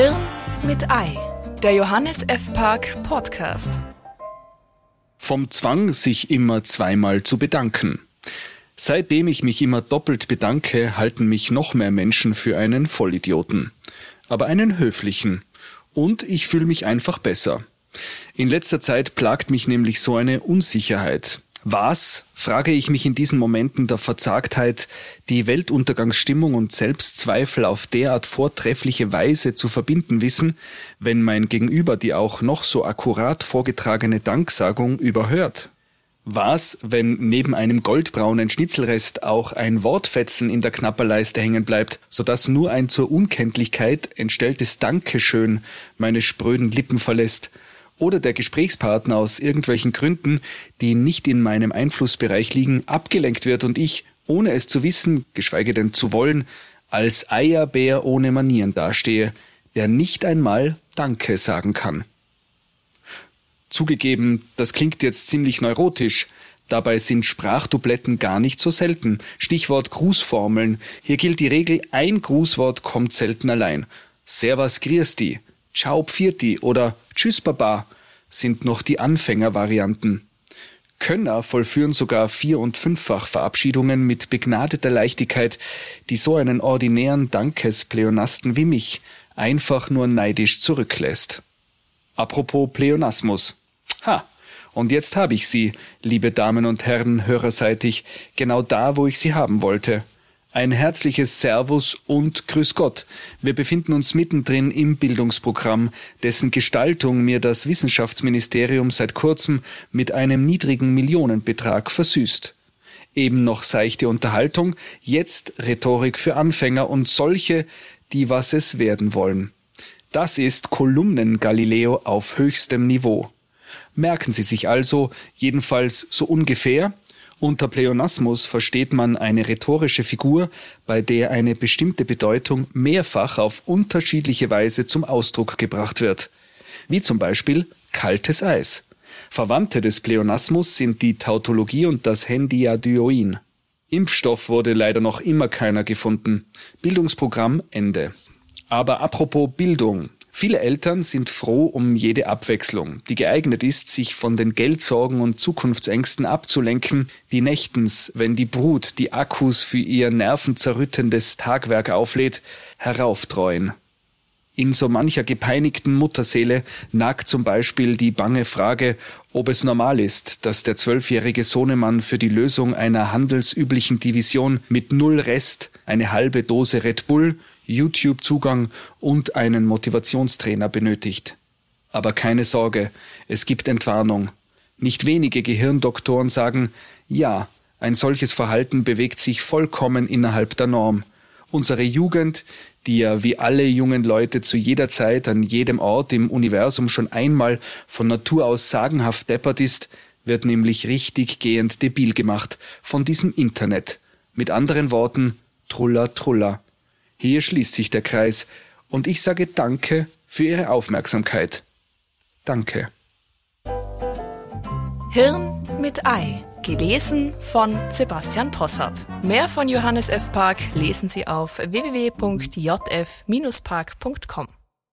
Hirn mit Ei, der Johannes F. Park Podcast. Vom Zwang, sich immer zweimal zu bedanken. Seitdem ich mich immer doppelt bedanke, halten mich noch mehr Menschen für einen Vollidioten. Aber einen höflichen. Und ich fühle mich einfach besser. In letzter Zeit plagt mich nämlich so eine Unsicherheit. Was, frage ich mich in diesen Momenten der Verzagtheit, die Weltuntergangsstimmung und Selbstzweifel auf derart vortreffliche Weise zu verbinden wissen, wenn mein Gegenüber die auch noch so akkurat vorgetragene Danksagung überhört? Was, wenn neben einem goldbraunen Schnitzelrest auch ein Wortfetzen in der Knapperleiste hängen bleibt, sodass nur ein zur Unkenntlichkeit entstelltes Dankeschön meine spröden Lippen verlässt oder der Gesprächspartner aus irgendwelchen Gründen, die nicht in meinem Einflussbereich liegen, abgelenkt wird und ich, ohne es zu wissen, geschweige denn zu wollen, als Eierbär ohne Manieren dastehe, der nicht einmal Danke sagen kann. Zugegeben, das klingt jetzt ziemlich neurotisch, Dabei sind Sprachdubletten gar nicht so selten. Stichwort Grußformeln. Hier gilt die Regel, ein Grußwort kommt selten allein. Servus Griesti, Ciao Pfirti oder Tschüss Baba sind noch die Anfängervarianten. Könner vollführen sogar Vier- und Fünffach-Verabschiedungen mit begnadeter Leichtigkeit, die so einen ordinären Dankespleonasten wie mich einfach nur neidisch zurücklässt. Apropos Pleonasmus. Ha, und jetzt habe ich sie, liebe Damen und Herren, hörerseitig, genau da, wo ich sie haben wollte – ein herzliches Servus und Grüß Gott. Wir befinden uns mittendrin im Bildungsprogramm, dessen Gestaltung mir das Wissenschaftsministerium seit kurzem mit einem niedrigen Millionenbetrag versüßt. Eben noch seichte Unterhaltung, jetzt Rhetorik für Anfänger und solche, die was es werden wollen. Das ist Kolumnen Galileo auf höchstem Niveau. Merken Sie sich also, jedenfalls so ungefähr, unter Pleonasmus versteht man eine rhetorische Figur, bei der eine bestimmte Bedeutung mehrfach auf unterschiedliche Weise zum Ausdruck gebracht wird, wie zum Beispiel kaltes Eis. Verwandte des Pleonasmus sind die Tautologie und das Hendiadyoin. Impfstoff wurde leider noch immer keiner gefunden. Bildungsprogramm Ende. Aber apropos Bildung. Viele Eltern sind froh um jede Abwechslung, die geeignet ist, sich von den Geldsorgen und Zukunftsängsten abzulenken, die nächtens, wenn die Brut die Akkus für ihr nervenzerrüttendes Tagwerk auflädt, herauftreuen. In so mancher gepeinigten Mutterseele nagt zum Beispiel die bange Frage, ob es normal ist, dass der zwölfjährige Sohnemann für die Lösung einer handelsüblichen Division mit null Rest eine halbe Dose Red Bull, YouTube-Zugang und einen Motivationstrainer benötigt. Aber keine Sorge, es gibt Entwarnung. Nicht wenige Gehirndoktoren sagen, ja, ein solches Verhalten bewegt sich vollkommen innerhalb der Norm. Unsere Jugend, die ja wie alle jungen Leute zu jeder Zeit an jedem Ort im Universum schon einmal von Natur aus sagenhaft deppert ist, wird nämlich richtig gehend debil gemacht von diesem Internet. Mit anderen Worten, Truller, Truller. Hier schließt sich der Kreis und ich sage Danke für Ihre Aufmerksamkeit. Danke. Hirn mit Ei. Gelesen von Sebastian Possart. Mehr von Johannes F. Park lesen Sie auf www.jf-park.com.